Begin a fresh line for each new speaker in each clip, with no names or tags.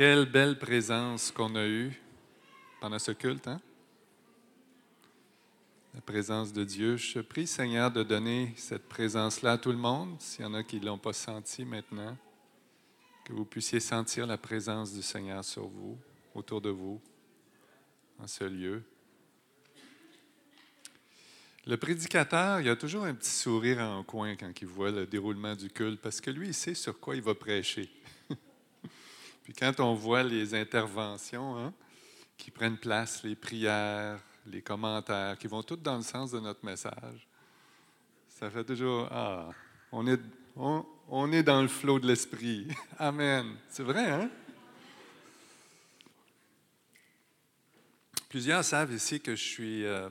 Quelle belle présence qu'on a eue pendant ce culte, hein? La présence de Dieu. Je prie, Seigneur, de donner cette présence-là à tout le monde, s'il y en a qui ne l'ont pas senti maintenant, que vous puissiez sentir la présence du Seigneur sur vous, autour de vous, en ce lieu. Le prédicateur, il a toujours un petit sourire en coin quand il voit le déroulement du culte, parce que lui, il sait sur quoi il va prêcher. Puis quand on voit les interventions hein, qui prennent place, les prières, les commentaires, qui vont toutes dans le sens de notre message, ça fait toujours Ah, on est, on, on est dans le flot de l'esprit. Amen. C'est vrai, hein? Plusieurs savent ici que je suis euh,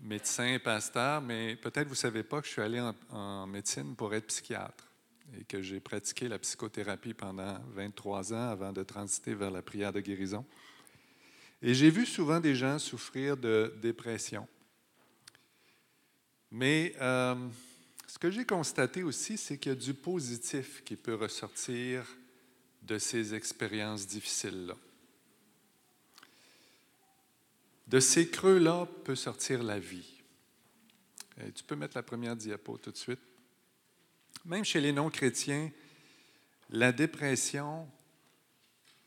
médecin, pasteur, mais peut-être vous ne savez pas que je suis allé en, en, médecine pour être psychiatre et que j'ai pratiqué la psychothérapie pendant 23 ans avant de transiter vers la prière de guérison. Et j'ai vu souvent des gens souffrir de dépression. Mais euh, ce que j'ai constaté aussi, c'est qu'il y a du positif qui peut ressortir de ces expériences difficiles-là. De ces creux-là peut sortir la vie. Tu peux mettre la première diapo tout de suite. Même chez les non-chrétiens, la dépression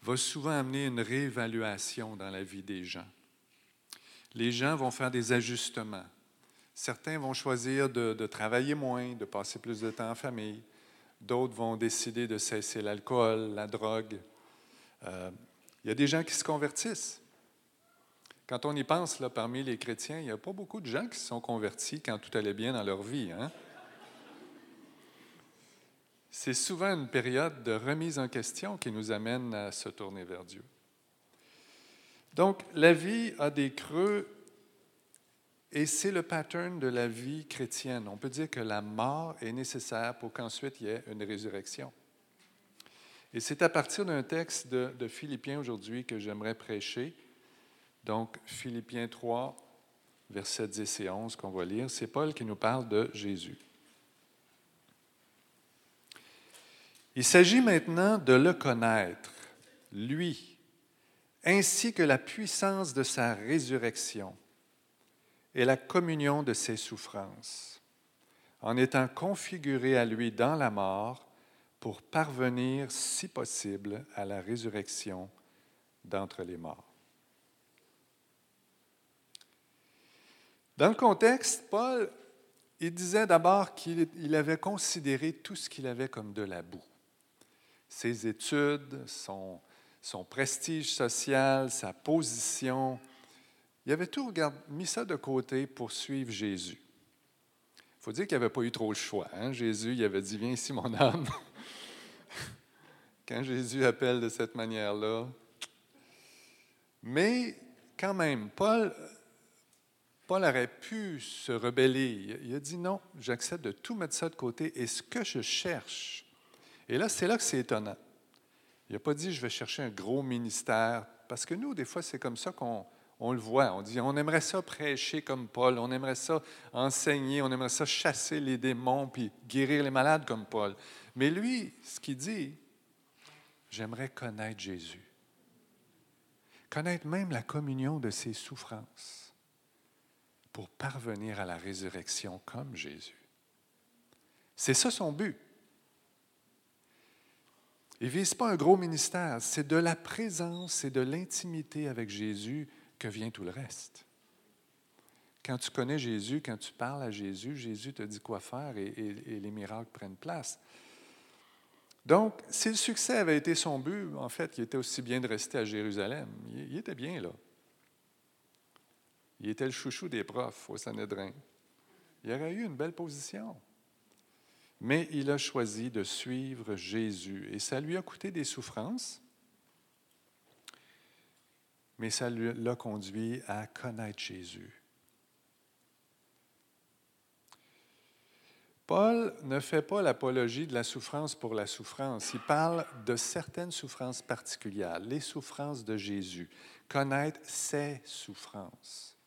va souvent amener une réévaluation dans la vie des gens. Les gens vont faire des ajustements. Certains vont choisir de, travailler moins, de passer plus de temps en famille. D'autres vont décider de cesser l'alcool, la drogue. Euh, il y a des gens qui se convertissent. Quand on y pense, là, parmi les chrétiens, il n'y a pas beaucoup de gens qui se sont convertis quand tout allait bien dans leur vie. Hein? C'est souvent une période de remise en question qui nous amène à se tourner vers Dieu. Donc, la vie a des creux et c'est le pattern de la vie chrétienne. On peut dire que la mort est nécessaire pour qu'ensuite il y ait une résurrection. Et c'est à partir d'un texte de, Philippiens aujourd'hui que j'aimerais prêcher. Donc, Philippiens 3, versets 10 et 11 qu'on va lire, c'est Paul qui nous parle de Jésus. Il s'agit maintenant de le connaître, lui, ainsi que la puissance de sa résurrection et la communion de ses souffrances, en étant configuré à lui dans la mort pour parvenir, si possible, à la résurrection d'entre les morts. Dans le contexte, Paul, il disait d'abord qu'il avait considéré tout ce qu'il avait comme de la boue. Ses études, son, prestige social, sa position, il avait tout mis ça de côté pour suivre Jésus. Il faut dire qu'il n'avait pas eu trop le choix. Hein? Jésus, il avait dit, viens ici mon âme. Quand Jésus appelle de cette manière-là. Mais quand même, Paul, Paul aurait pu se rebeller. Il a dit non, j'accepte de tout mettre ça de côté. Et ce que je cherche, et là, c'est là que c'est étonnant. Il n'a pas dit je vais chercher un gros ministère, parce que nous, des fois, c'est comme ça qu'on on le voit. On dit on aimerait ça prêcher comme Paul, on aimerait ça enseigner, on aimerait ça chasser les démons puis guérir les malades comme Paul. Mais lui, ce qu'il dit, j'aimerais connaître Jésus. Connaître même la communion de ses souffrances pour parvenir à la résurrection comme Jésus. C'est ça son but. Il ne vise pas un gros ministère, c'est de la présence et de l'intimité avec Jésus que vient tout le reste. Quand tu connais Jésus, quand tu parles à Jésus, Jésus te dit quoi faire et, les miracles prennent place. Donc, si le succès avait été son but, en fait, il était aussi bien de rester à Jérusalem. Il, il était bien là. Il était le chouchou des profs au Sanhédrin. Il aurait eu une belle position. Mais il a choisi de suivre Jésus et ça lui a coûté des souffrances. mais ça l'a conduit à connaître Jésus. Paul ne fait pas l'apologie de la souffrance pour la souffrance. Il parle de certaines souffrances particulières, les souffrances de Jésus, connaître ses souffrances.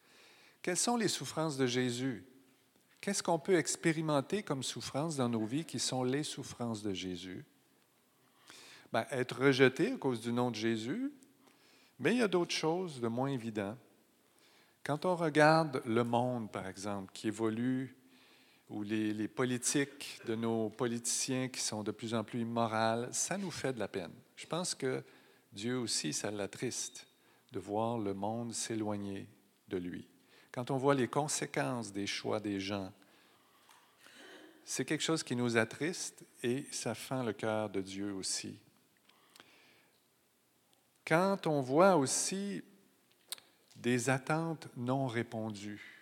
Quelles sont les souffrances de Jésus? Qu'est-ce qu'on peut expérimenter comme souffrances dans nos vies qui sont les souffrances de Jésus? Ben, être rejeté à cause du nom de Jésus, mais il y a d'autres choses de moins évidentes. Quand on regarde le monde, par exemple, qui évolue ou les, politiques de nos politiciens qui sont de plus en plus immorales, ça nous fait de la peine. Je pense que Dieu aussi, ça l'attriste de voir le monde s'éloigner de lui. Quand on voit les conséquences des choix des gens, c'est quelque chose qui nous attriste et ça fend le cœur de Dieu aussi. Quand on voit aussi des attentes non répondues,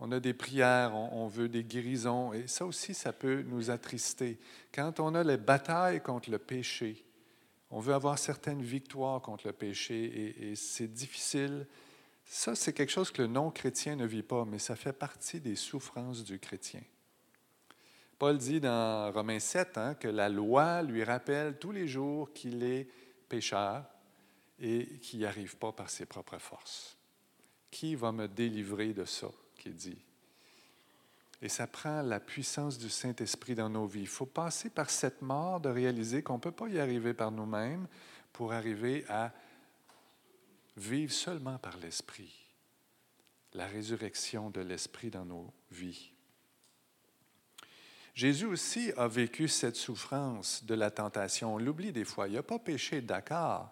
on a des prières, on, veut des guérisons, et ça aussi, ça peut nous attrister. Quand on a les batailles contre le péché, on veut avoir certaines victoires contre le péché, et, et c'est difficile. Ça, c'est quelque chose que le non-chrétien ne vit pas, mais ça fait partie des souffrances du chrétien. Paul dit dans Romains 7 hein, que la loi lui rappelle tous les jours qu'il est pécheur et qu'il n'y arrive pas par ses propres forces. Qui va me délivrer de ça? qui dit? Et ça prend la puissance du Saint-Esprit dans nos vies. Il faut passer par cette mort de réaliser qu'on ne peut pas y arriver par nous-mêmes pour arriver à vivre seulement par l'Esprit. La résurrection de l'Esprit dans nos vies. Jésus aussi a vécu cette souffrance de la tentation. On l'oublie des fois. Il n'a pas péché, d'accord,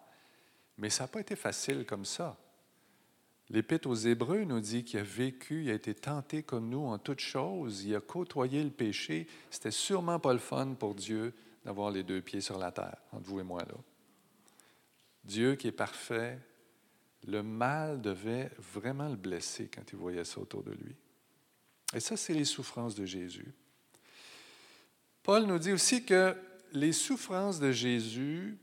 mais ça n'a pas été facile comme ça. L'Épître aux Hébreux nous dit qu'il a vécu, il a été tenté comme nous en toutes choses, il a côtoyé le péché. C'était sûrement pas le fun pour Dieu d'avoir les deux pieds sur la terre, entre vous et moi là. Dieu qui est parfait, le mal devait vraiment le blesser quand il voyait ça autour de lui. Et ça, c'est les souffrances de Jésus. Paul nous dit aussi que les souffrances de Jésus,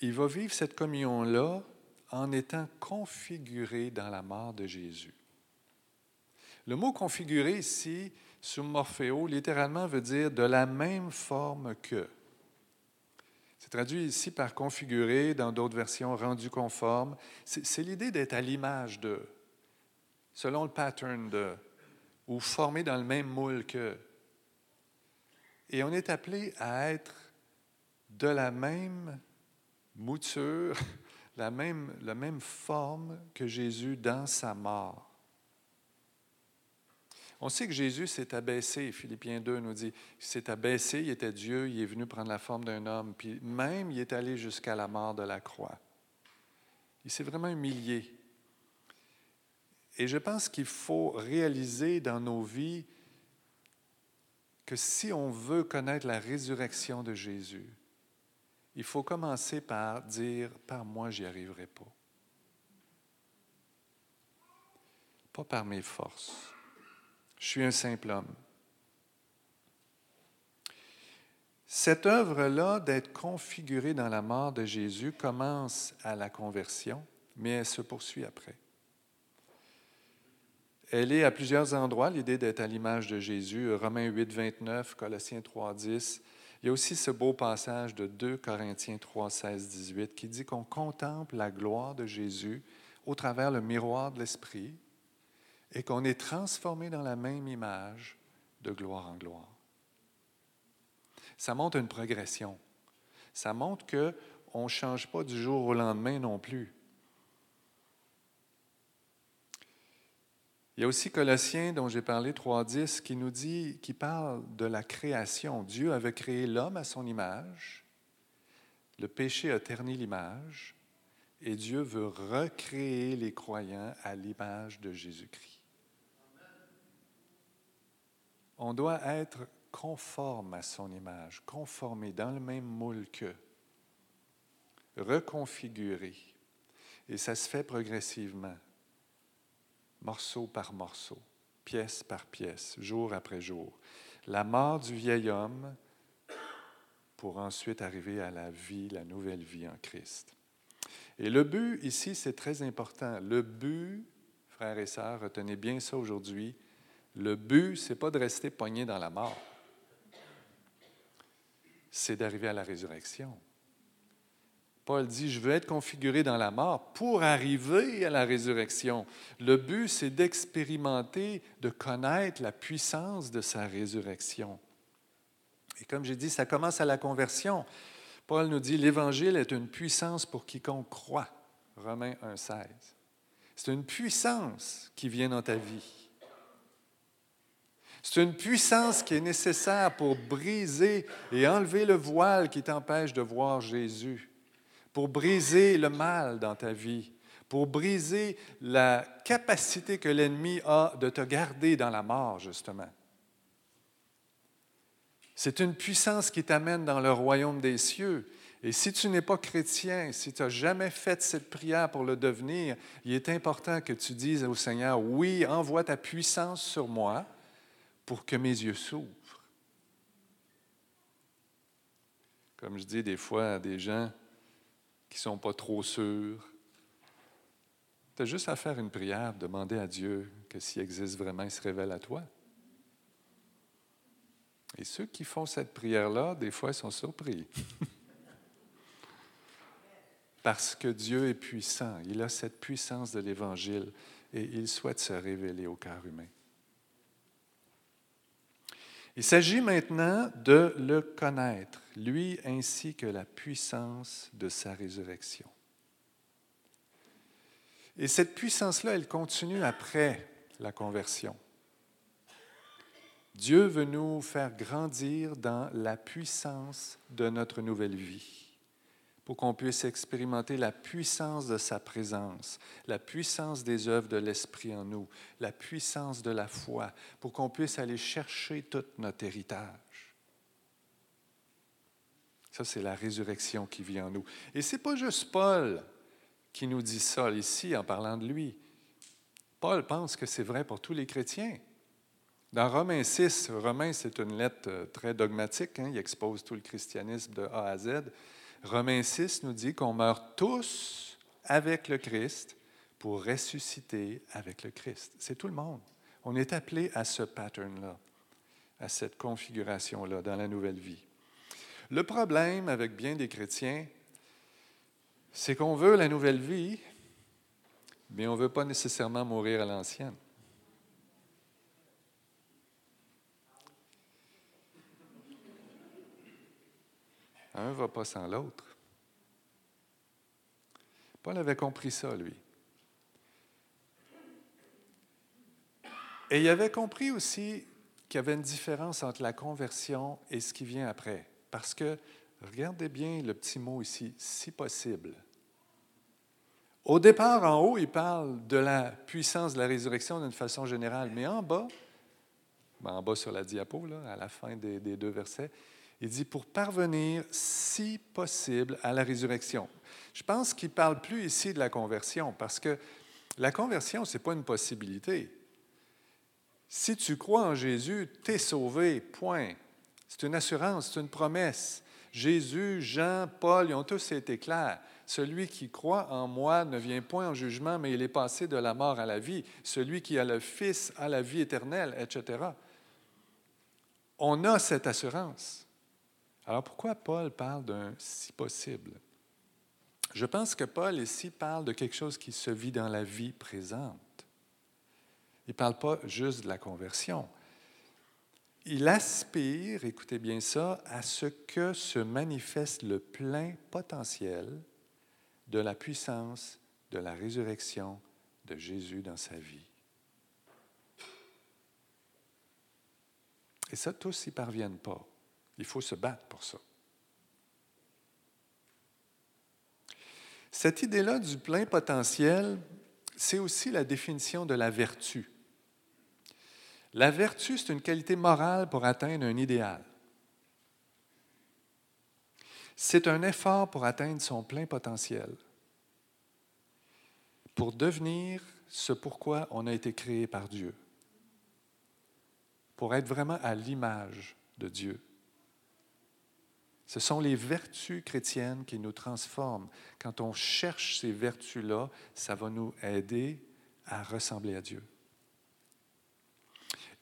il va vivre cette communion-là en étant configuré dans la mort de Jésus. Le mot configuré ici, sous morphéo, littéralement veut dire de la même forme que. C'est traduit ici par configuré, dans d'autres versions, rendu conforme. C'est l'idée d'être à l'image de, selon le pattern de, ou formé dans le même moule que. Et on est appelé à être de la même mouture, la même, la même forme que Jésus dans sa mort. On sait que Jésus s'est abaissé, Philippiens 2 nous dit, il s'est abaissé, il était Dieu, il est venu prendre la forme d'un homme, puis même il est allé jusqu'à la mort de la croix. Il s'est vraiment humilié. Et je pense qu'il faut réaliser dans nos vies que si on veut connaître la résurrection de Jésus, il faut commencer par dire, par moi, j'y arriverai pas. Pas par mes forces. Je suis un simple homme. Cette œuvre-là d'être configurée dans la mort de Jésus commence à la conversion, mais elle se poursuit après. Elle est à plusieurs endroits, l'idée d'être à l'image de Jésus, Romains 8, 29, Colossiens 3, 10, il y a aussi ce beau passage de 2 Corinthiens 3, 16, 18 qui dit qu'on contemple la gloire de Jésus au travers le miroir de l'Esprit et qu'on est transformé dans la même image de gloire en gloire. Ça montre une progression. Ça montre qu'on ne change pas du jour au lendemain non plus. Il y a aussi Colossiens, dont j'ai parlé, 3.10, qui nous dit, qui parle de la création. Dieu avait créé l'homme à son image. Le péché a terni l'image. Et Dieu veut recréer les croyants à l'image de Jésus-Christ. On doit être conforme à son image, conformé dans le même moule que, reconfiguré. Et ça se fait progressivement morceau par morceau, pièce par pièce, jour après jour. La mort du vieil homme pour ensuite arriver à la vie, la nouvelle vie en Christ. Et le but ici, c'est très important. Le but, frères et sœurs, retenez bien ça aujourd'hui, le but, ce n'est pas de rester pogné dans la mort, c'est d'arriver à la résurrection. Paul dit, je veux être configuré dans la mort pour arriver à la résurrection. Le but, c'est d'expérimenter, de connaître la puissance de sa résurrection. Et comme j'ai dit, ça commence à la conversion. Paul nous dit, l'Évangile est une puissance pour quiconque croit. Romains 1,16. C'est une puissance qui vient dans ta vie. C'est une puissance qui est nécessaire pour briser et enlever le voile qui t'empêche de voir Jésus pour briser le mal dans ta vie, pour briser la capacité que l'ennemi a de te garder dans la mort, justement. C'est une puissance qui t'amène dans le royaume des cieux. Et si tu n'es pas chrétien, si tu n'as jamais fait cette prière pour le devenir, il est important que tu dises au Seigneur, oui, envoie ta puissance sur moi pour que mes yeux s'ouvrent. Comme je dis des fois à des gens, qui ne sont pas trop sûrs. Tu as juste à faire une prière, demander à Dieu que s'il existe vraiment, il se révèle à toi. Et ceux qui font cette prière-là, des fois, ils sont surpris. Parce que Dieu est puissant. Il a cette puissance de l'Évangile et il souhaite se révéler au cœur humain. Il s'agit maintenant de le connaître, lui ainsi que la puissance de sa résurrection. Et cette puissance-là, elle continue après la conversion. Dieu veut nous faire grandir dans la puissance de notre nouvelle vie pour qu'on puisse expérimenter la puissance de sa présence, la puissance des œuvres de l'Esprit en nous, la puissance de la foi, pour qu'on puisse aller chercher tout notre héritage. Ça, c'est la résurrection qui vit en nous. Et ce n'est pas juste Paul qui nous dit ça ici en parlant de lui. Paul pense que c'est vrai pour tous les chrétiens. Dans Romains 6, Romains, c'est une lettre euh, très dogmatique, hein, il expose tout le christianisme de A à Z. Romains 6 nous dit qu'on meurt tous avec le Christ pour ressusciter avec le Christ. C'est tout le monde. On est appelé à ce pattern-là, à cette configuration-là dans la nouvelle vie. Le problème avec bien des chrétiens, c'est qu'on veut la nouvelle vie, mais on ne veut pas nécessairement mourir à l'ancienne. Un ne va pas sans l'autre. Paul avait compris ça, lui. Et il avait compris aussi qu'il y avait une différence entre la conversion et ce qui vient après. Parce que, regardez bien le petit mot ici, si possible. Au départ, en haut, il parle de la puissance de la résurrection d'une façon générale, mais en bas, ben, en bas sur la diapo, là, à la fin des deux versets, il dit pour parvenir, si possible, à la résurrection. Je pense qu'il ne parle plus ici de la conversion parce que la conversion, ce n'est pas une possibilité. Si tu crois en Jésus, tu es sauvé, point. C'est une assurance, c'est une promesse. Jésus, Jean, Paul, ils ont tous été clairs. Celui qui croit en moi ne vient point en jugement, mais il est passé de la mort à la vie. Celui qui a le Fils a la vie éternelle, etc. On a cette assurance. Alors pourquoi Paul parle d'un si possible? Je pense que Paul ici parle de quelque chose qui se vit dans la vie présente. Il ne parle pas juste de la conversion. Il aspire, écoutez bien ça, à ce que se manifeste le plein potentiel de la puissance de la résurrection de Jésus dans sa vie. Et ça, tous n'y parviennent pas. Il faut se battre pour ça. Cette idée-là du plein potentiel, c'est aussi la définition de la vertu. La vertu, c'est une qualité morale pour atteindre un idéal. C'est un effort pour atteindre son plein potentiel, pour devenir ce pourquoi on a été créé par Dieu, pour être vraiment à l'image de Dieu. Ce sont les vertus chrétiennes qui nous transforment. Quand on cherche ces vertus-là, ça va nous aider à ressembler à Dieu.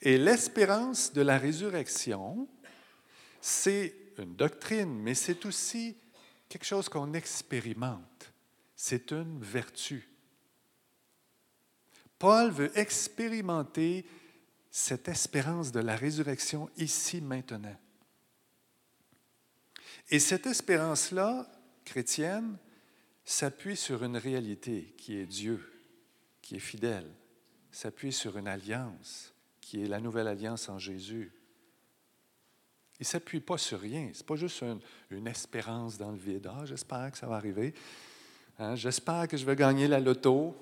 Et l'espérance de la résurrection, c'est une doctrine, mais c'est aussi quelque chose qu'on expérimente. C'est une vertu. Paul veut expérimenter cette espérance de la résurrection ici maintenant. Et cette espérance-là, chrétienne, s'appuie sur une réalité qui est Dieu, qui est fidèle, s'appuie sur une alliance, qui est la nouvelle alliance en Jésus. Il ne s'appuie pas sur rien. Ce n'est pas juste une, espérance dans le vide. Ah, j'espère que ça va arriver. Hein, j'espère que je vais gagner la loto.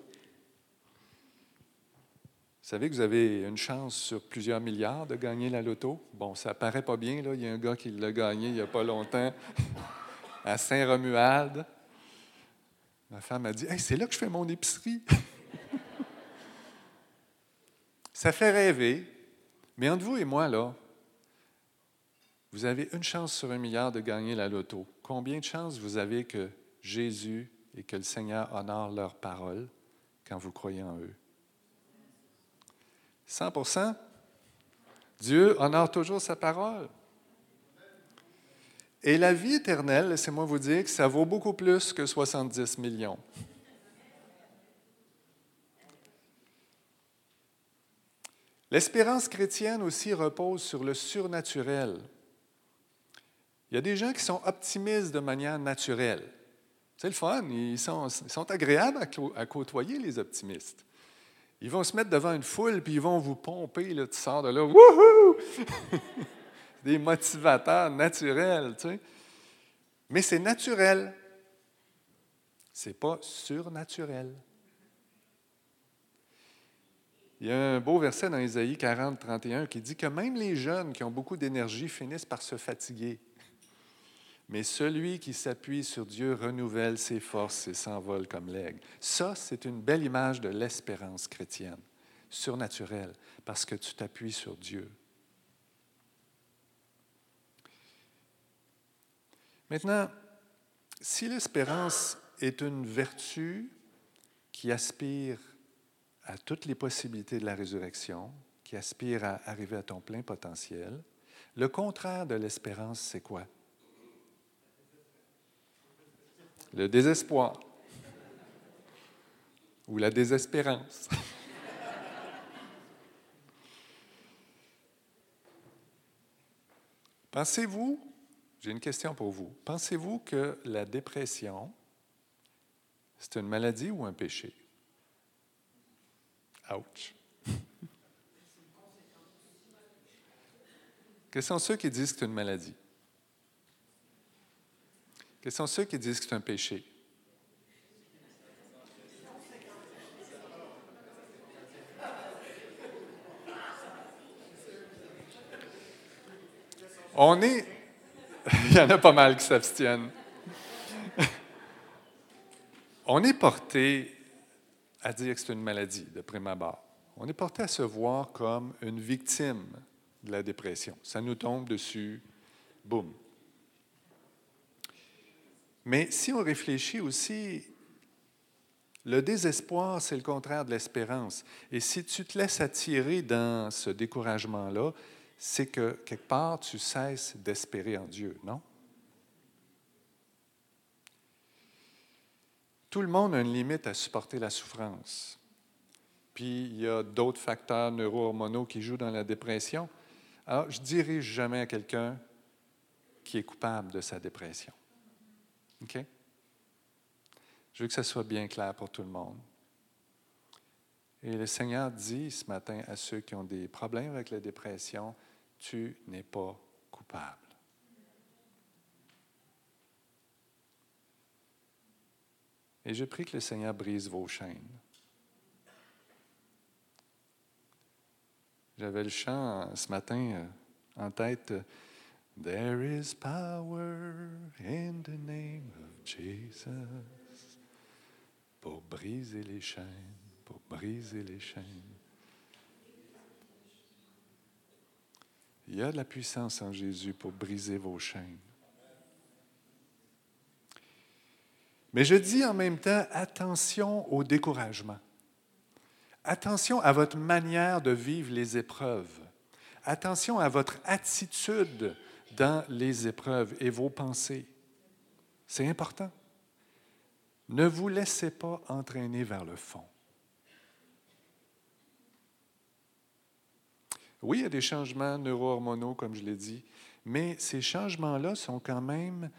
Vous savez que vous avez une chance sur plusieurs milliards de gagner la loto? Bon, ça paraît pas bien, là. Il y a un gars qui l'a gagné il n'y a pas longtemps à Saint-Romuald. Ma femme a dit hey, c'est là que je fais mon épicerie. ça fait rêver, mais entre vous et moi, là, vous avez une chance sur un milliard de gagner la loto. Combien de chances vous avez que Jésus et que le Seigneur honore leur parole quand vous croyez en eux? 100% Dieu honore toujours sa parole. Et la vie éternelle, laissez-moi vous dire que ça vaut beaucoup plus que 70 millions. L'espérance chrétienne aussi repose sur le surnaturel. Il y a des gens qui sont optimistes de manière naturelle. C'est le fun, ils sont, agréables à côtoyer, les optimistes. Ils vont se mettre devant une foule, puis ils vont vous pomper, là, tu sors de là, wouhou! Des motivateurs naturels, tu sais. Mais c'est naturel. C'est pas surnaturel. Il y a un beau verset dans Isaïe 40, 31 qui dit que même les jeunes qui ont beaucoup d'énergie finissent par se fatiguer. Mais celui qui s'appuie sur Dieu renouvelle ses forces et s'envole comme l'aigle. Ça, c'est une belle image de l'espérance chrétienne, surnaturelle, parce que tu t'appuies sur Dieu. Maintenant, si l'espérance est une vertu qui aspire à toutes les possibilités de la résurrection, qui aspire à arriver à ton plein potentiel, le contraire de l'espérance, c'est quoi? Le désespoir ou la désespérance. Pensez-vous, j'ai une question pour vous, pensez-vous que la dépression, c'est une maladie ou un péché? Ouch. Quels sont ceux qui disent que c'est une maladie? Quels sont ceux qui disent que c'est un péché? On est. Il y en a pas mal qui s'abstiennent. On est porté à dire que c'est une maladie, de prime abord. On est porté à se voir comme une victime de la dépression. Ça nous tombe dessus, boum. Mais si on réfléchit aussi, le désespoir, c'est le contraire de l'espérance. Et si tu te laisses attirer dans ce découragement-là, c'est que quelque part, tu cesses d'espérer en Dieu, non? Tout le monde a une limite à supporter la souffrance. Puis il y a d'autres facteurs neurohormonaux qui jouent dans la dépression. Alors, je dirige jamais à quelqu'un qui est coupable de sa dépression. OK? Je veux que ça soit bien clair pour tout le monde. Et le Seigneur dit ce matin à ceux qui ont des problèmes avec la dépression, tu n'es pas coupable. Et je prie que le Seigneur brise vos chaînes. J'avais le chant ce matin euh, en tête. There is power in the name of Jesus pour briser les chaînes, pour briser les chaînes. Il y a de la puissance en Jésus pour briser vos chaînes. Mais je dis en même temps, attention au découragement. Attention à votre manière de vivre les épreuves. Attention à votre attitude dans les épreuves et vos pensées. C'est important. Ne vous laissez pas entraîner vers le fond. Oui, il y a des changements neurohormonaux, comme je l'ai dit, mais ces changements-là sont quand même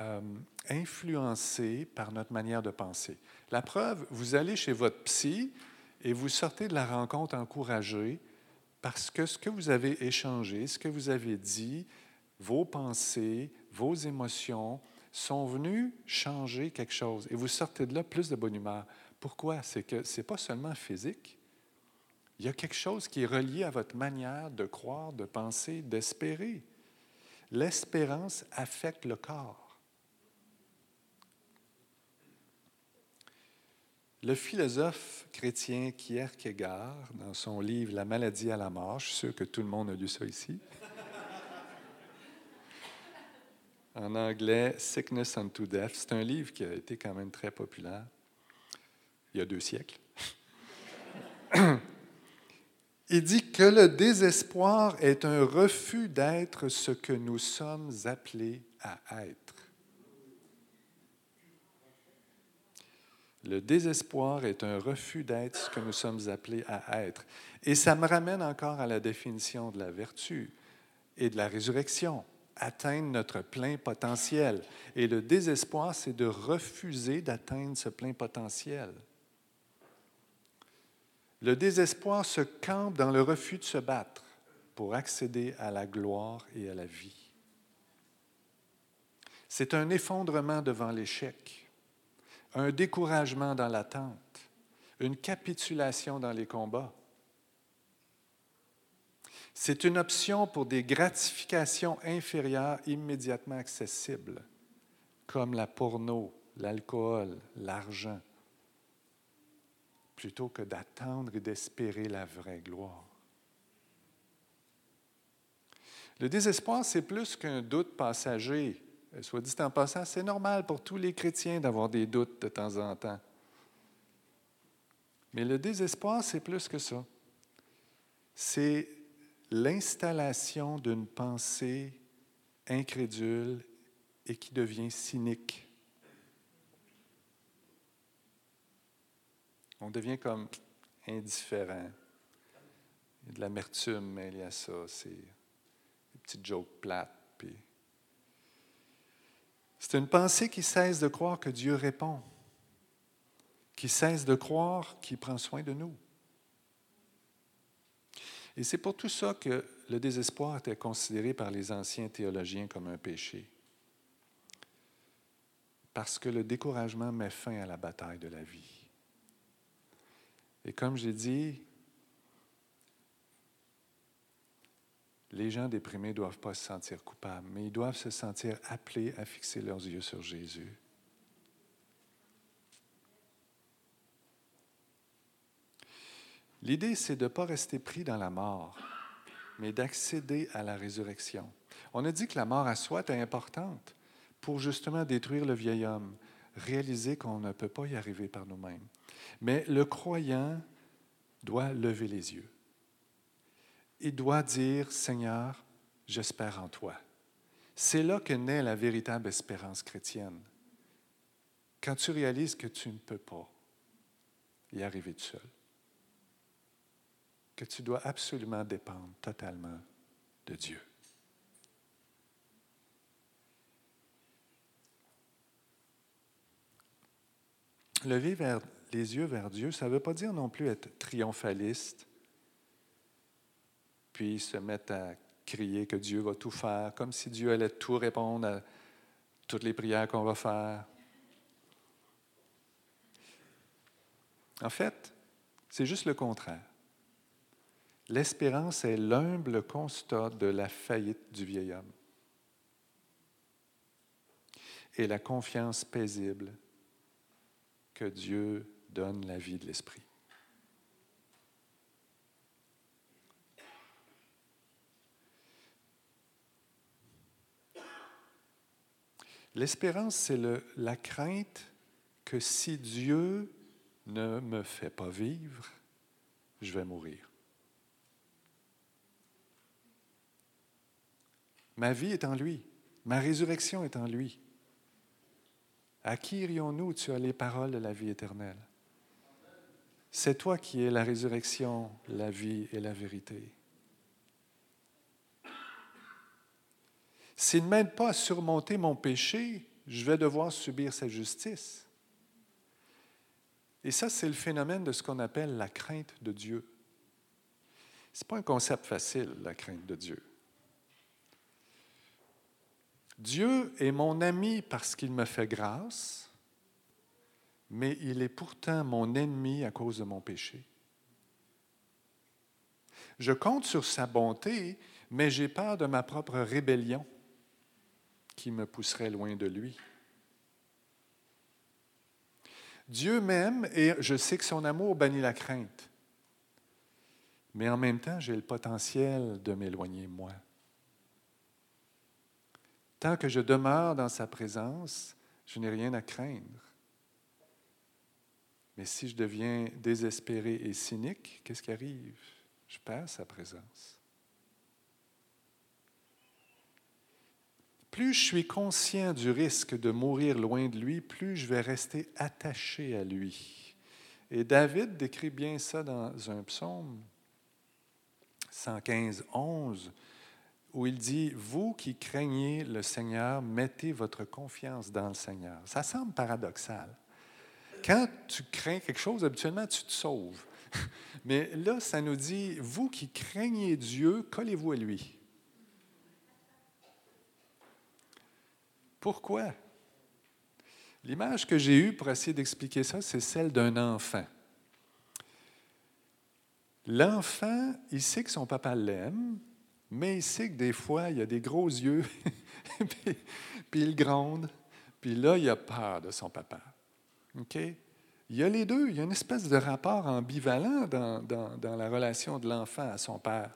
euh, influencés par notre manière de penser. La preuve, vous allez chez votre psy et vous sortez de la rencontre encouragé parce que ce que vous avez échangé, ce que vous avez dit, vos pensées, vos émotions sont venus changer quelque chose et vous sortez de là plus de bonne humeur. Pourquoi? C'est que ce n'est pas seulement physique, il y a quelque chose qui est relié à votre manière de croire, de penser, d'espérer. L'espérance affecte le corps. Le philosophe chrétien Kierkegaard, dans son livre La maladie à la mort, je suis sûr que tout le monde a lu ça ici, en anglais Sickness unto Death, c'est un livre qui a été quand même très populaire il y a deux siècles. Il dit que le désespoir est un refus d'être ce que nous sommes appelés à être. Le désespoir est un refus d'être ce que nous sommes appelés à être. Et ça me ramène encore à la définition de la vertu et de la résurrection, atteindre notre plein potentiel. Et le désespoir, c'est de refuser d'atteindre ce plein potentiel. Le désespoir se campe dans le refus de se battre pour accéder à la gloire et à la vie. C'est un effondrement devant l'échec, un découragement dans l'attente, une capitulation dans les combats. C'est une option pour des gratifications inférieures immédiatement accessibles, comme la porno, l'alcool, l'argent plutôt que d'attendre et d'espérer la vraie gloire. Le désespoir, c'est plus qu'un doute passager. Soit dit en passant, c'est normal pour tous les chrétiens d'avoir des doutes de temps en temps. Mais le désespoir, c'est plus que ça. C'est l'installation d'une pensée incrédule et qui devient cynique. On devient comme indifférent. Il y a de l'amertume il y a ça. C'est des petites jokes plates. C'est une pensée qui cesse de croire que Dieu répond, qui cesse de croire qu'il prend soin de nous. Et c'est pour tout ça que le désespoir était considéré par les anciens théologiens comme un péché. Parce que le découragement met fin à la bataille de la vie. Et comme j'ai dit, les gens déprimés ne doivent pas se sentir coupables, mais ils doivent se sentir appelés à fixer leurs yeux sur Jésus. L'idée, c'est de ne pas rester pris dans la mort, mais d'accéder à la résurrection. On a dit que la mort à soi était importante pour justement détruire le vieil homme, réaliser qu'on ne peut pas y arriver par nous-mêmes. Mais le croyant doit lever les yeux. Il doit dire, Seigneur, j'espère en toi. C'est là que naît la véritable espérance chrétienne. Quand tu réalises que tu ne peux pas y arriver tout seul, que tu dois absolument dépendre totalement de Dieu. Lever les yeux vers Dieu, ça ne veut pas dire non plus être triomphaliste, puis se mettre à crier que Dieu va tout faire, comme si Dieu allait tout répondre à toutes les prières qu'on va faire. En fait, c'est juste le contraire. L'espérance est l'humble constat de la faillite du vieil homme et la confiance paisible que Dieu donne la vie de l'esprit. L'espérance, c'est la crainte que si Dieu ne me fait pas vivre, je vais mourir. Ma vie est en lui. Ma résurrection est en lui. À qui irions-nous? Tu as les paroles de la vie éternelle. C'est toi qui es la résurrection, la vie et la vérité. S'il ne m'aide pas à surmonter mon péché, je vais devoir subir sa justice. Et ça, c'est le phénomène de ce qu'on appelle la crainte de Dieu. Ce n'est pas un concept facile, la crainte de Dieu. Dieu est mon ami parce qu'il me fait grâce, mais il est pourtant mon ennemi à cause de mon péché. Je compte sur sa bonté, mais j'ai peur de ma propre rébellion qui me pousserait loin de lui. Dieu m'aime et je sais que son amour bannit la crainte. Mais en même temps, j'ai le potentiel de m'éloigner moi. Tant que je demeure dans sa présence, je n'ai rien à craindre. Mais si je deviens désespéré et cynique, qu'est-ce qui arrive? Je perds sa présence. Plus je suis conscient du risque de mourir loin de lui, plus je vais rester attaché à lui. Et David décrit bien ça dans un psaume 115, 11 où il dit, Vous qui craignez le Seigneur, mettez votre confiance dans le Seigneur. Ça semble paradoxal. Quand tu crains quelque chose, habituellement, tu te sauves. Mais là, ça nous dit, Vous qui craignez Dieu, collez-vous à lui. Pourquoi? L'image que j'ai eue pour essayer d'expliquer ça, c'est celle d'un enfant. L'enfant, il sait que son papa l'aime, mais il sait que des fois, il a des gros yeux, puis, il gronde, puis là, il a peur de son papa. Il y a les deux. Il y a une espèce de rapport ambivalent dans, dans la relation de l'enfant à son père.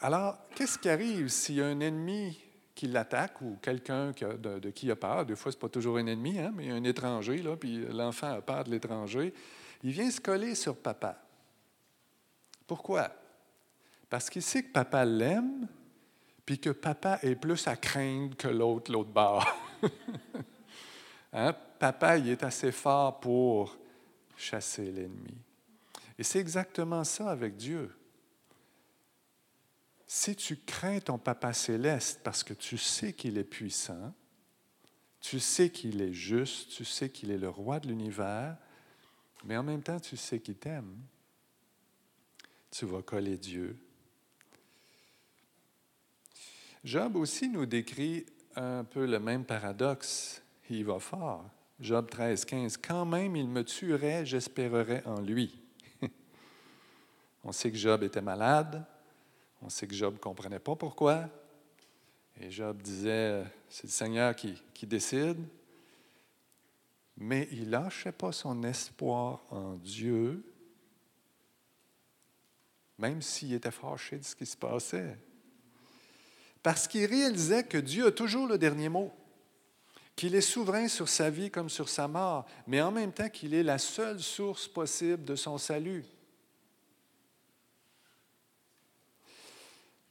Alors, qu'est-ce qui arrive s'il y a un ennemi qui l'attaque ou quelqu'un de, qui il a peur? Des fois, ce n'est pas toujours un ennemi, hein, mais un étranger, puis l'enfant a peur de l'étranger. Il vient se coller sur papa. Pourquoi? Parce qu'il sait que papa l'aime, puis que papa est plus à craindre que l'autre, l'autre bord. hein? Papa, il est assez fort pour chasser l'ennemi. Et c'est exactement ça avec Dieu. Si tu crains ton Papa céleste parce que tu sais qu'il est puissant, tu sais qu'il est juste, tu sais qu'il est le roi de l'univers, mais en même temps tu sais qu'il t'aime, tu vas coller Dieu Job aussi nous décrit un peu le même paradoxe. Il va fort. Job 13, 15. Quand même il me tuerait, j'espérerais en lui. On sait que Job était malade. On sait que Job ne comprenait pas pourquoi. Et Job disait, c'est le Seigneur qui, qui décide. Mais il lâchait pas son espoir en Dieu, même s'il était fâché de ce qui se passait parce qu'il réalisait que Dieu a toujours le dernier mot, qu'il est souverain sur sa vie comme sur sa mort, mais en même temps qu'il est la seule source possible de son salut.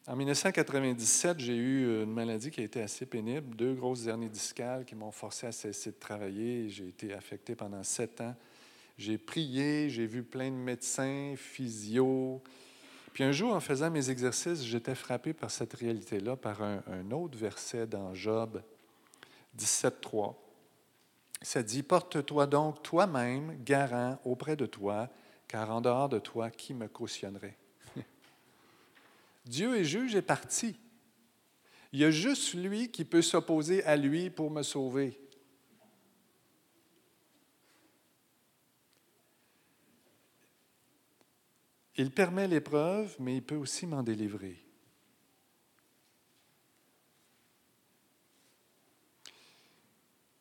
En 1997, j'ai eu une maladie qui a été assez pénible, deux grosses hernies discales qui m'ont forcé à cesser de travailler. J'ai été affecté pendant sept ans. J'ai prié, j'ai vu plein de médecins, physio, puis un jour, en faisant mes exercices, j'étais frappé par cette réalité-là, par un, autre verset dans Job 17.3. Ça dit, Porte-toi donc toi-même garant auprès de toi, car en dehors de toi, qui me cautionnerait? Dieu est juge et parti. Il y a juste lui qui peut s'opposer à lui pour me sauver. Il permet l'épreuve, mais il peut aussi m'en délivrer.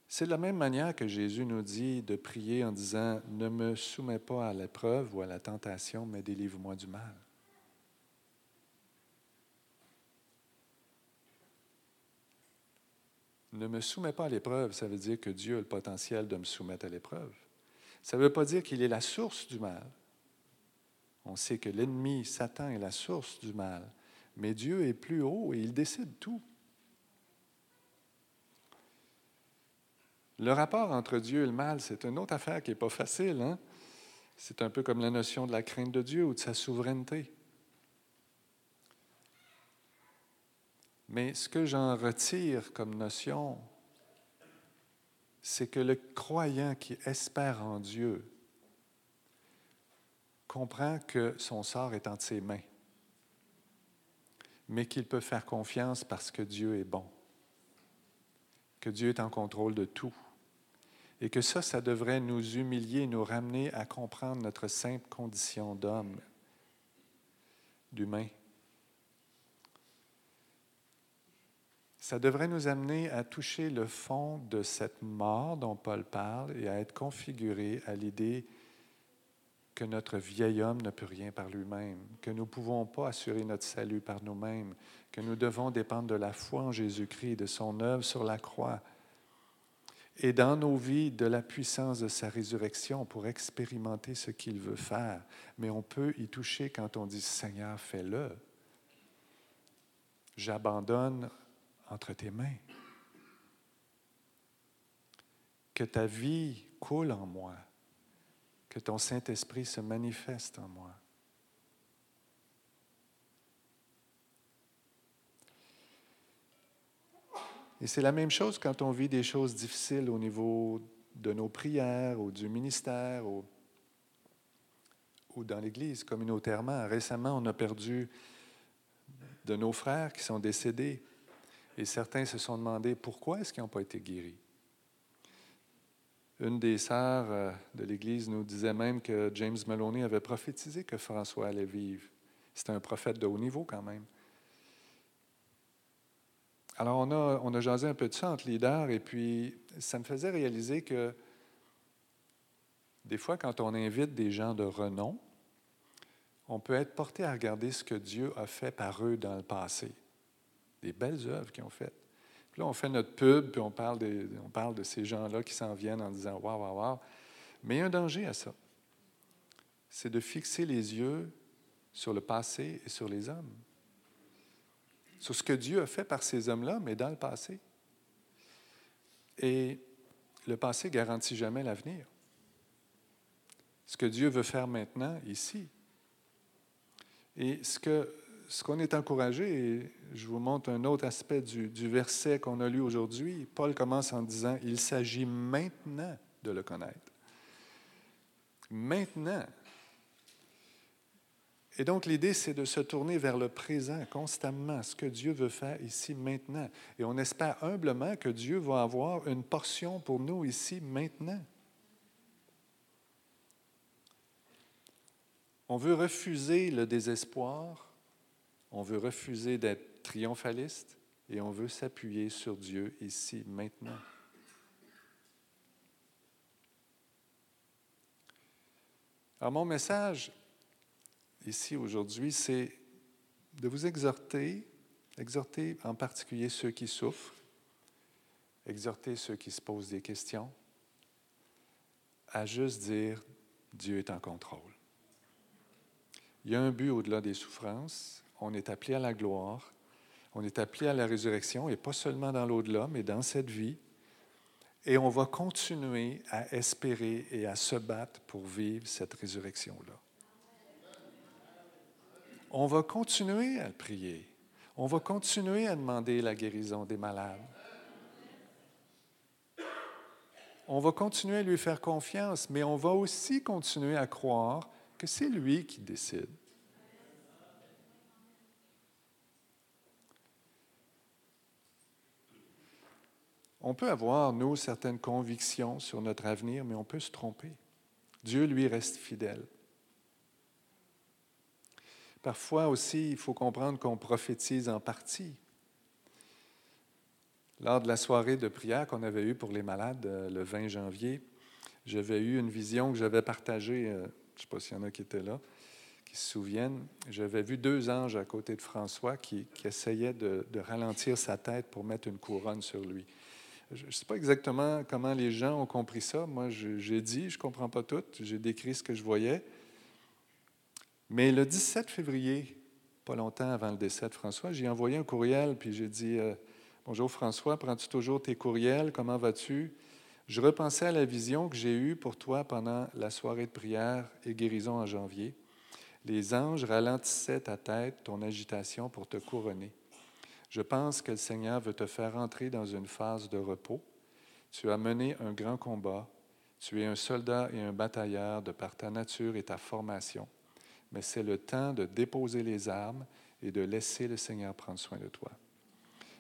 C'est de la même manière que Jésus nous dit de prier en disant, ne me soumets pas à l'épreuve ou à la tentation, mais délivre-moi du mal. Ne me soumets pas à l'épreuve, ça veut dire que Dieu a le potentiel de me soumettre à l'épreuve. Ça ne veut pas dire qu'il est la source du mal. On sait que l'ennemi, Satan, est la source du mal. Mais Dieu est plus haut et il décide tout. Le rapport entre Dieu et le mal, c'est une autre affaire qui n'est pas facile. Hein? C'est un peu comme la notion de la crainte de Dieu ou de sa souveraineté. Mais ce que j'en retire comme notion, c'est que le croyant qui espère en Dieu comprend que son sort est entre ses mains, mais qu'il peut faire confiance parce que Dieu est bon, que Dieu est en contrôle de tout, et que ça, ça devrait nous humilier, nous ramener à comprendre notre simple condition d'homme, d'humain. Ça devrait nous amener à toucher le fond de cette mort dont Paul parle et à être configuré à l'idée que notre vieil homme ne peut rien par lui-même, que nous ne pouvons pas assurer notre salut par nous-mêmes, que nous devons dépendre de la foi en Jésus-Christ de son œuvre sur la croix, et dans nos vies de la puissance de sa résurrection pour expérimenter ce qu'il veut faire. Mais on peut y toucher quand on dit Seigneur, fais-le. J'abandonne entre tes mains. Que ta vie coule en moi que ton Saint-Esprit se manifeste en moi. Et c'est la même chose quand on vit des choses difficiles au niveau de nos prières ou du ministère ou, dans l'Église communautairement. Récemment, on a perdu de nos frères qui sont décédés et certains se sont demandé pourquoi est-ce qu'ils n'ont pas été guéris. Une des sœurs euh, de l'Église nous disait même que James Maloney avait prophétisé que François allait vivre. C'était un prophète de haut niveau quand même. Alors on a, on a jasé un peu de ça entre leaders et puis ça me faisait réaliser que des fois quand on invite des gens de renom, on peut être porté à regarder ce que Dieu a fait par eux dans le passé. Des belles œuvres qu'ils ont faites là, on fait notre pub, puis on parle de, on parle de ces gens-là qui s'en viennent en disant Waouh, waouh, waouh. Mais il y a un danger à ça. C'est de fixer les yeux sur le passé et sur les hommes. Sur ce que Dieu a fait par ces hommes-là, mais dans le passé. Et le passé garantit jamais l'avenir. Ce que Dieu veut faire maintenant, ici. Et ce que ce qu'on est encouragé, et je vous montre un autre aspect du, verset qu'on a lu aujourd'hui, Paul commence en disant, il s'agit maintenant de le connaître. Maintenant. Et donc l'idée, c'est de se tourner vers le présent constamment, ce que Dieu veut faire ici maintenant. Et on espère humblement que Dieu va avoir une portion pour nous ici maintenant. On veut refuser le désespoir, on veut refuser d'être triomphaliste et on veut s'appuyer sur Dieu ici, maintenant. Alors mon message ici aujourd'hui, c'est de vous exhorter, exhorter en particulier ceux qui souffrent, exhorter ceux qui se posent des questions, à juste dire Dieu est en contrôle. Il y a un but au-delà des souffrances, on est appelé à la gloire, on est appelé à la résurrection, et pas seulement dans l'au-delà, mais dans cette vie. Et on va continuer à espérer et à se battre pour vivre cette résurrection-là. On va continuer à prier. On va continuer à demander la guérison des malades. On va continuer à lui faire confiance, mais on va aussi continuer à croire que c'est lui qui décide. On peut avoir, nous, certaines convictions sur notre avenir, mais on peut se tromper. Dieu, lui, reste fidèle. Parfois aussi, il faut comprendre qu'on prophétise en partie. Lors de la soirée de prière qu'on avait eue pour les malades euh, le 20 janvier, j'avais eu une vision que j'avais partagée, euh, je ne sais pas s'il y en a qui étaient là, qui se souviennent. J'avais vu deux anges à côté de François qui, essayaient de ralentir sa tête pour mettre une couronne sur lui. Je ne sais pas exactement comment les gens ont compris ça. Moi, j'ai dit, je ne comprends pas tout. J'ai décrit ce que je voyais. Mais le 17 février, pas longtemps avant le décès de François, j'ai envoyé un courriel, puis j'ai dit euh, Bonjour François, prends-tu toujours tes courriels? Comment vas-tu? Je repensais à la vision que j'ai eue pour toi pendant la soirée de prière et guérison en janvier. Les anges ralentissaient ta tête, ton agitation pour te couronner. Je pense que le Seigneur veut te faire entrer dans une phase de repos. Tu as mené un grand combat. Tu es un soldat et un batailleur de par ta nature et ta formation. Mais c'est le temps de déposer les armes et de laisser le Seigneur prendre soin de toi.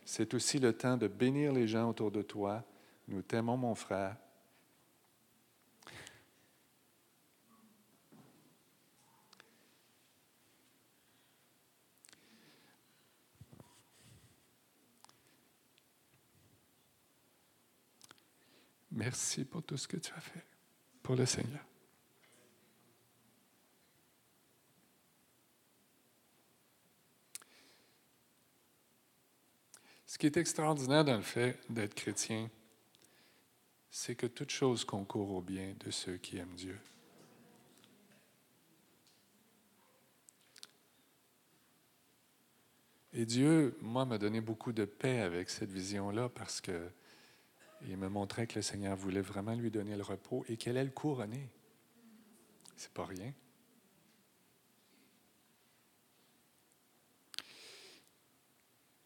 C'est aussi le temps de bénir les gens autour de toi. Nous t'aimons, mon frère, Merci pour tout ce que tu as fait pour le Seigneur. Ce qui est extraordinaire dans le fait d'être chrétien, c'est que toute chose concourt au bien de ceux qui aiment Dieu. Et Dieu, moi, m'a donné beaucoup de paix avec cette vision-là parce que il me montrait que le Seigneur voulait vraiment lui donner le repos et qu'elle allait le couronner. C'est pas rien.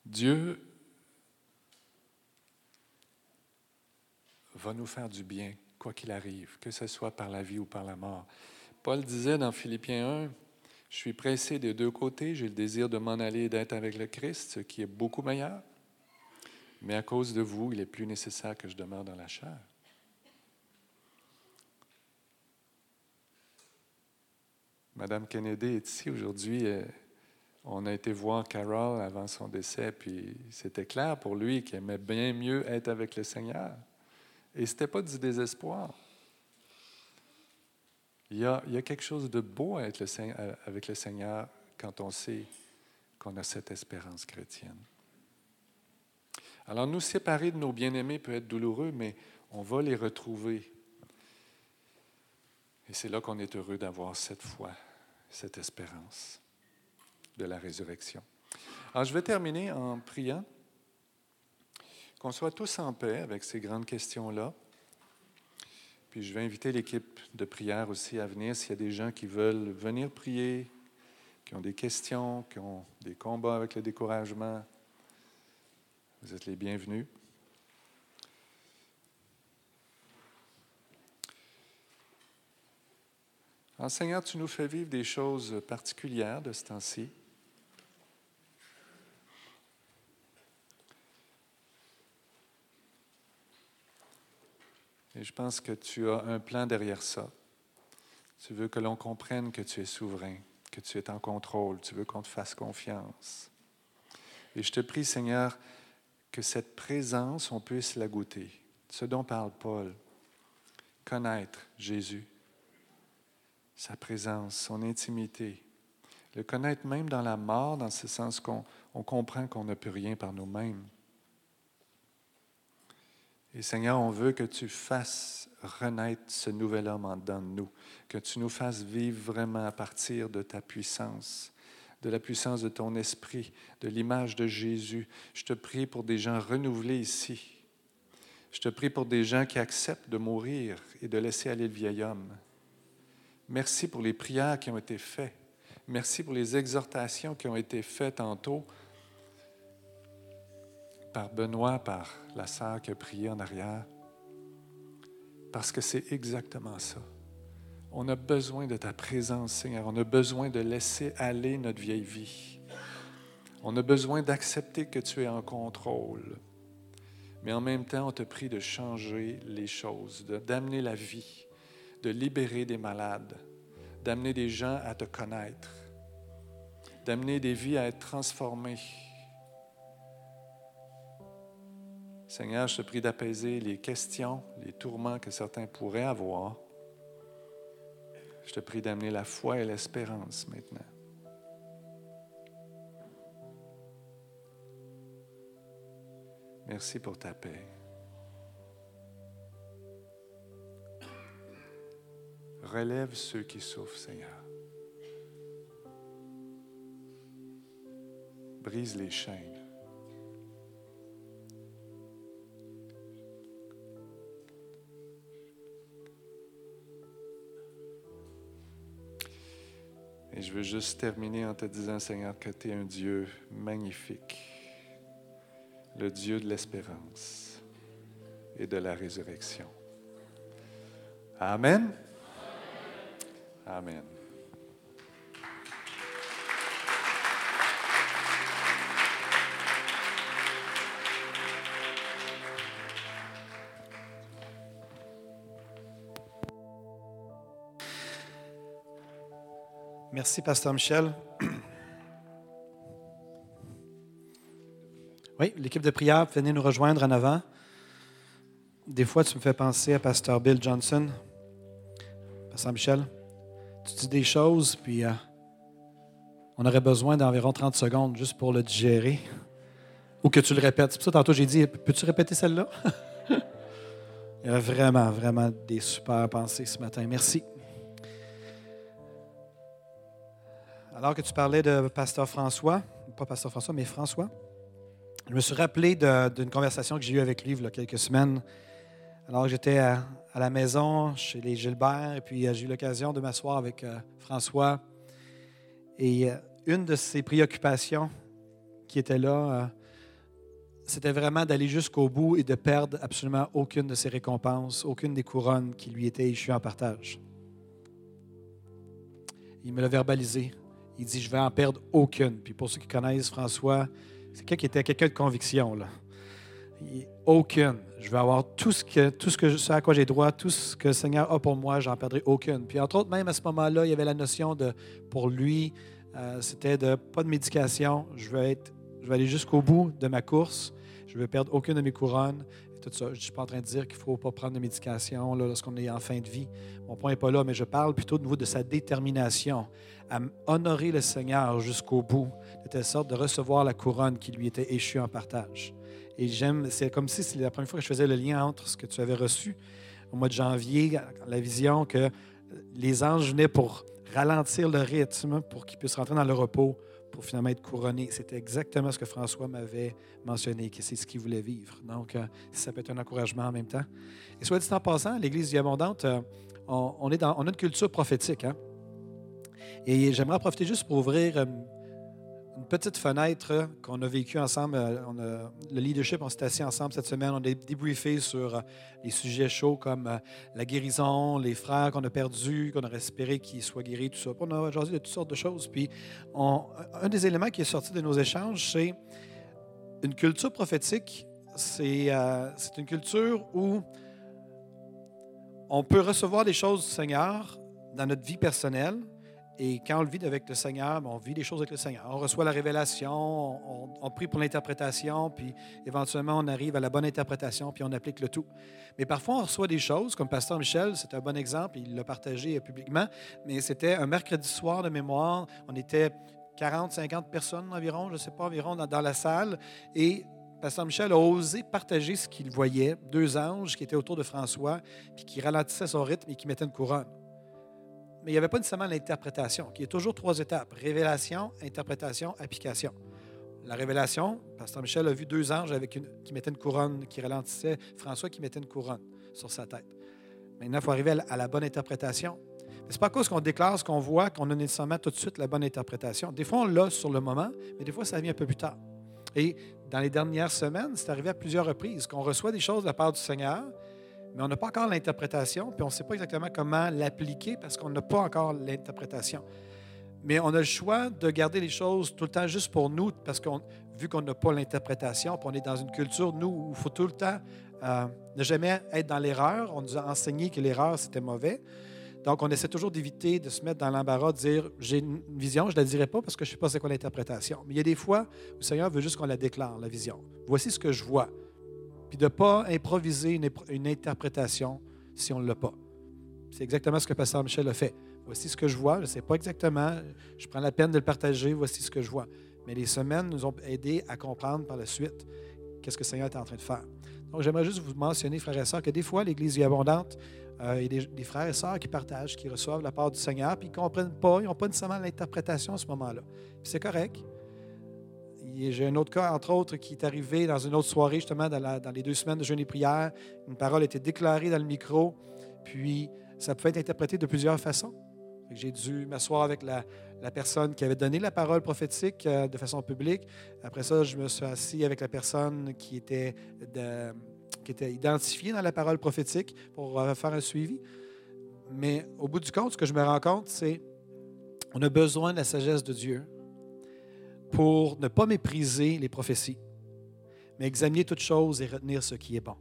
Dieu va nous faire du bien, quoi qu'il arrive, que ce soit par la vie ou par la mort. Paul disait dans Philippiens 1, je suis pressé des deux côtés, j'ai le désir de m'en aller et d'être avec le Christ, ce qui est beaucoup meilleur. Mais à cause de vous, il est plus nécessaire que je demeure dans la chair. Madame Kennedy est ici aujourd'hui. Euh, on a été voir Carol avant son décès, puis c'était clair pour lui qu'il aimait bien mieux être avec le Seigneur. Et ce n'était pas du désespoir. Il y, a, quelque chose de beau à être avec le Seigneur quand on sait qu'on a cette espérance chrétienne. Alors nous séparer de nos bien-aimés peut être douloureux, mais on va les retrouver. Et c'est là qu'on est heureux d'avoir cette foi, cette espérance de la résurrection. Alors je vais terminer en priant qu'on soit tous en paix avec ces grandes questions-là. Puis je vais inviter l'équipe de prière aussi à venir s'il y a des gens qui veulent venir prier, qui ont des questions, qui ont des combats avec le découragement, vous êtes les bienvenus. Seigneur, tu nous fais vivre des choses particulières de ce temps-ci. Et je pense que tu as un plan derrière ça. Tu veux que l'on comprenne que tu es souverain, que tu es en contrôle. Tu veux qu'on te fasse confiance. Et je te prie, Seigneur, que cette présence, on puisse la goûter. Ce dont parle Paul, connaître Jésus, sa présence, son intimité, le connaître même dans la mort, dans ce sens qu'on on comprend qu'on ne peut rien par nous-mêmes. Et Seigneur, on veut que tu fasses renaître ce nouvel homme en dedans de nous, que tu nous fasses vivre vraiment à partir de ta puissance, de la puissance de ton esprit, de l'image de Jésus. Je te prie pour des gens renouvelés ici. Je te prie pour des gens qui acceptent de mourir et de laisser aller le vieil homme. Merci pour les prières qui ont été faites. Merci pour les exhortations qui ont été faites tantôt par Benoît, par la sœur qui a prié en arrière. Parce que c'est exactement ça. On a besoin de ta présence, Seigneur. On a besoin de laisser aller notre vieille vie. On a besoin d'accepter que tu es en contrôle. Mais en même temps, on te prie de changer les choses, d'amener la vie, de libérer des malades, d'amener des gens à te connaître, d'amener des vies à être transformées. Seigneur, je te prie d'apaiser les questions, les tourments que certains pourraient avoir je te prie d'amener la foi et l'espérance maintenant. Merci pour ta paix. Relève ceux qui souffrent, Seigneur. Brise les chaînes. Et je veux juste terminer en te disant, Seigneur, que tu es un Dieu magnifique, le Dieu de l'espérance et de la résurrection. Amen. Amen.
Merci, Pasteur Michel. Oui, l'équipe de prière, venez nous rejoindre en avant. Des fois, tu me fais penser à Pasteur Bill Johnson. Pasteur Michel, tu dis des choses, puis euh, on aurait besoin d'environ 30 secondes juste pour le digérer. Ou que tu le répètes. C'est pour ça, tantôt, j'ai dit, peux-tu répéter celle-là? Il y a vraiment, vraiment des super pensées ce matin. Merci. Alors que tu parlais de Pasteur François, pas Pasteur François, mais François, je me suis rappelé d'une conversation que j'ai eue avec lui il y a quelques semaines. Alors que j'étais à, la maison chez les Gilbert, et puis euh, j'ai eu l'occasion de m'asseoir avec euh, François. Et euh, une de ses préoccupations qui était là, c'était vraiment d'aller jusqu'au bout et de perdre absolument aucune de ses récompenses, aucune des couronnes qui lui étaient échues en partage. Il me l'a verbalisé. Il dit, je vais en perdre aucune. Puis pour ceux qui connaissent François, c'est quelqu'un qui était quelqu'un de conviction. Là. aucune. Je vais avoir tout ce, que, tout ce, à quoi j'ai droit, tout ce que le Seigneur a pour moi, j'en perdrai aucune. Puis entre autres, même à ce moment-là, il y avait la notion de, pour lui, euh, c'était de pas de médication. Je vais, je vais aller jusqu'au bout de ma course. Je ne vais perdre aucune de mes couronnes Je ne suis pas en train de dire qu'il ne faut pas prendre de médication lorsqu'on est en fin de vie. Mon point n'est pas là, mais je parle plutôt de, de sa détermination à honorer le Seigneur jusqu'au bout, de telle sorte de recevoir la couronne qui lui était échue en partage. Et j'aime, c'est comme si c'était la première fois que je faisais le lien entre ce que tu avais reçu au mois de janvier, la vision que les anges venaient pour ralentir le rythme, pour qu'ils puissent rentrer dans le repos pour finalement être couronné. C'était exactement ce que François m'avait mentionné, que c'est ce qu'il voulait vivre. Donc, euh, ça peut être un encouragement en même temps. Et soit dit en passant, l'Église du Abondante, euh, on, est dans, on a une culture prophétique. Hein? Et j'aimerais profiter juste pour ouvrir euh, une petite fenêtre qu'on a vécue ensemble. Euh, on le leadership, on s'est assis ensemble cette semaine. On a débriefé sur euh, les sujets chauds comme euh, la guérison, les frères qu'on a perdus, qu'on aurait espéré qu'ils soient guéris, tout ça. On a jasé de toutes sortes de choses. Puis, un des éléments qui est sorti de nos échanges, c'est une culture prophétique. C'est une culture où on peut recevoir des choses du Seigneur dans notre vie personnelle, et quand on le vit avec le Seigneur, ben, on vit des choses avec le Seigneur. On reçoit la révélation, on, prie pour l'interprétation, puis éventuellement on arrive à la bonne interprétation, puis on applique le tout. Mais parfois on reçoit des choses, comme Pasteur Michel, c'est un bon exemple, il l'a partagé publiquement, mais c'était un mercredi soir de mémoire, on était 40, 50 personnes environ, je ne sais pas, environ dans, dans la salle, et Pasteur Michel a osé partager ce qu'il voyait, deux anges qui étaient autour de François, puis qui ralentissaient son rythme et qui mettaient une couronne mais il n'y avait pas nécessairement l'interprétation, qui est toujours trois étapes révélation, interprétation, application. La révélation, Pasteur Michel a vu deux anges avec qui mettaient une couronne, qui ralentissaient, François qui mettait une couronne sur sa tête. Maintenant, il faut arriver à la, bonne interprétation. Ce n'est pas à cause qu'on déclare ce qu'on voit qu'on a nécessairement tout de suite la bonne interprétation. Des fois, on l'a sur le moment, mais des fois, ça vient un peu plus tard. Et dans les dernières semaines, c'est arrivé à plusieurs reprises qu'on reçoit des choses de la part du Seigneur, mais on n'a pas encore l'interprétation, puis on ne sait pas exactement comment l'appliquer parce qu'on n'a pas encore l'interprétation. Mais on a le choix de garder les choses tout le temps juste pour nous, parce qu'on vu qu'on n'a pas l'interprétation, puis on est dans une culture, nous, où il faut tout le temps euh, ne jamais être dans l'erreur. On nous a enseigné que l'erreur, c'était mauvais. Donc, on essaie toujours d'éviter de se mettre dans l'embarras, de dire j'ai une vision, je ne la dirai pas parce que je ne sais pas c'est quoi l'interprétation. Mais il y a des fois où le Seigneur veut juste qu'on la déclare, la vision. Voici ce que je vois puis de ne pas improviser une, interprétation si on ne l'a pas. C'est exactement ce que Pasteur Michel a fait. Voici ce que je vois, je ne sais pas exactement, je prends la peine de le partager, voici ce que je vois. Mais les semaines nous ont aidés à comprendre par la suite qu'est-ce que le Seigneur est en train de faire. Donc, j'aimerais juste vous mentionner, frères et sœurs, que des fois, l'Église vie abondante, il y a des, frères et sœurs qui partagent, qui reçoivent la part du Seigneur, puis ils ne comprennent pas, ils n'ont pas nécessairement l'interprétation à ce moment-là. C'est correct. J'ai un autre cas, entre autres, qui est arrivé dans une autre soirée, justement, dans, les deux semaines de jeûne et prière. Une parole été déclarée dans le micro, puis ça pouvait être interprété de plusieurs façons. J'ai dû m'asseoir avec la, personne qui avait donné la parole prophétique euh, de façon publique. Après ça, je me suis assis avec la personne qui était, était identifiée dans la parole prophétique pour faire un suivi. Mais au bout du compte, ce que je me rends compte, c'est qu'on a besoin de la sagesse de Dieu pour ne pas mépriser les prophéties, mais examiner toutes choses et retenir ce qui est bon.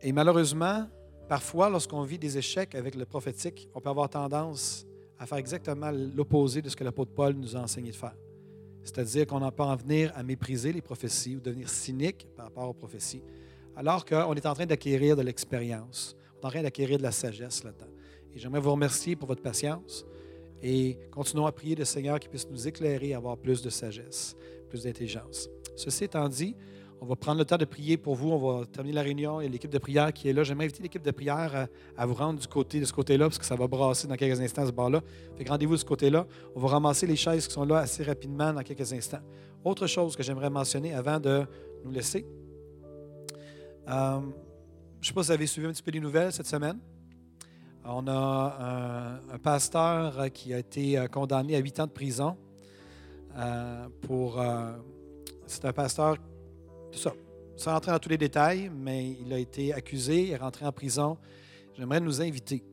Et malheureusement, Parfois, lorsqu'on vit des échecs avec le prophétique, on peut avoir tendance à faire exactement l'opposé de ce que l'apôtre Paul nous a enseigné de faire. C'est-à-dire qu'on peut en venir à mépriser les prophéties ou devenir cynique par rapport aux prophéties, alors qu'on est en train d'acquérir de l'expérience, on est en train d'acquérir de la sagesse là-dedans. Et j'aimerais vous remercier pour votre patience et continuons à prier le Seigneur qui puisse nous éclairer, avoir plus de sagesse, plus d'intelligence. Ceci étant dit, on va prendre le temps de prier pour vous. On va terminer la réunion. A l'équipe de prière qui est là. J'aimerais inviter l'équipe de prière à, vous rendre du côté de ce côté-là, parce que ça va brasser dans quelques instants ce bar-là. Fait rendez-vous de ce côté-là. On va ramasser les chaises qui sont là assez rapidement dans quelques instants. Autre chose que j'aimerais mentionner avant de nous laisser. Euh, je ne sais pas si vous avez suivi un petit peu les nouvelles cette semaine. On a un, pasteur qui a été euh, condamné à huit ans de prison euh, pour. c'est un pasteur ça. Sans rentrer dans tous les détails, mais il a été accusé, est rentré en prison. J'aimerais nous inviter,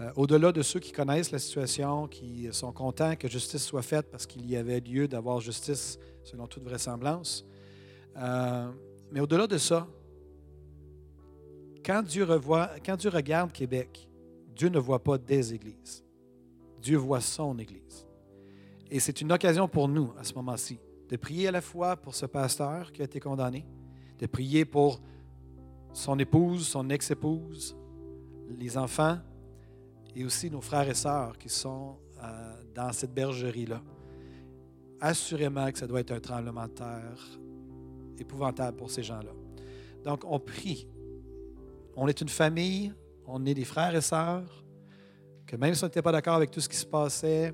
euh, au-delà de ceux qui connaissent la situation, qui sont contents que justice soit faite parce qu'il y avait lieu d'avoir justice selon toute vraisemblance, euh, mais au-delà de ça, quand Dieu, revoit, quand Dieu regarde Québec, Dieu ne voit pas des églises. Dieu voit son Église. Et c'est une occasion pour nous, à ce moment-ci, de prier à la fois pour ce pasteur qui a été condamné, de prier pour son épouse, son ex-épouse, les enfants et aussi nos frères et sœurs qui sont euh, dans cette bergerie-là. Assurément que ça doit être un tremblement de terre épouvantable pour ces gens-là. Donc, on prie. On est une famille, on est des frères et sœurs, que même si on n'était pas d'accord avec tout ce qui se passait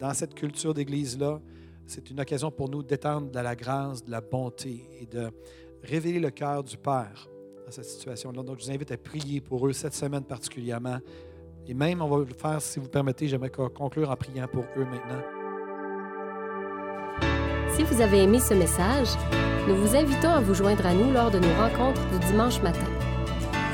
dans cette culture d'église-là, c'est une occasion pour nous d'étendre de la grâce, de la bonté et de révéler le cœur du Père dans cette situation-là. Donc, je vous invite à prier pour eux cette semaine particulièrement. Et même, on va le faire, si vous permettez, j'aimerais conclure en priant pour eux maintenant.
Si vous avez aimé ce message, nous vous invitons à vous joindre à nous lors de nos rencontres du dimanche matin.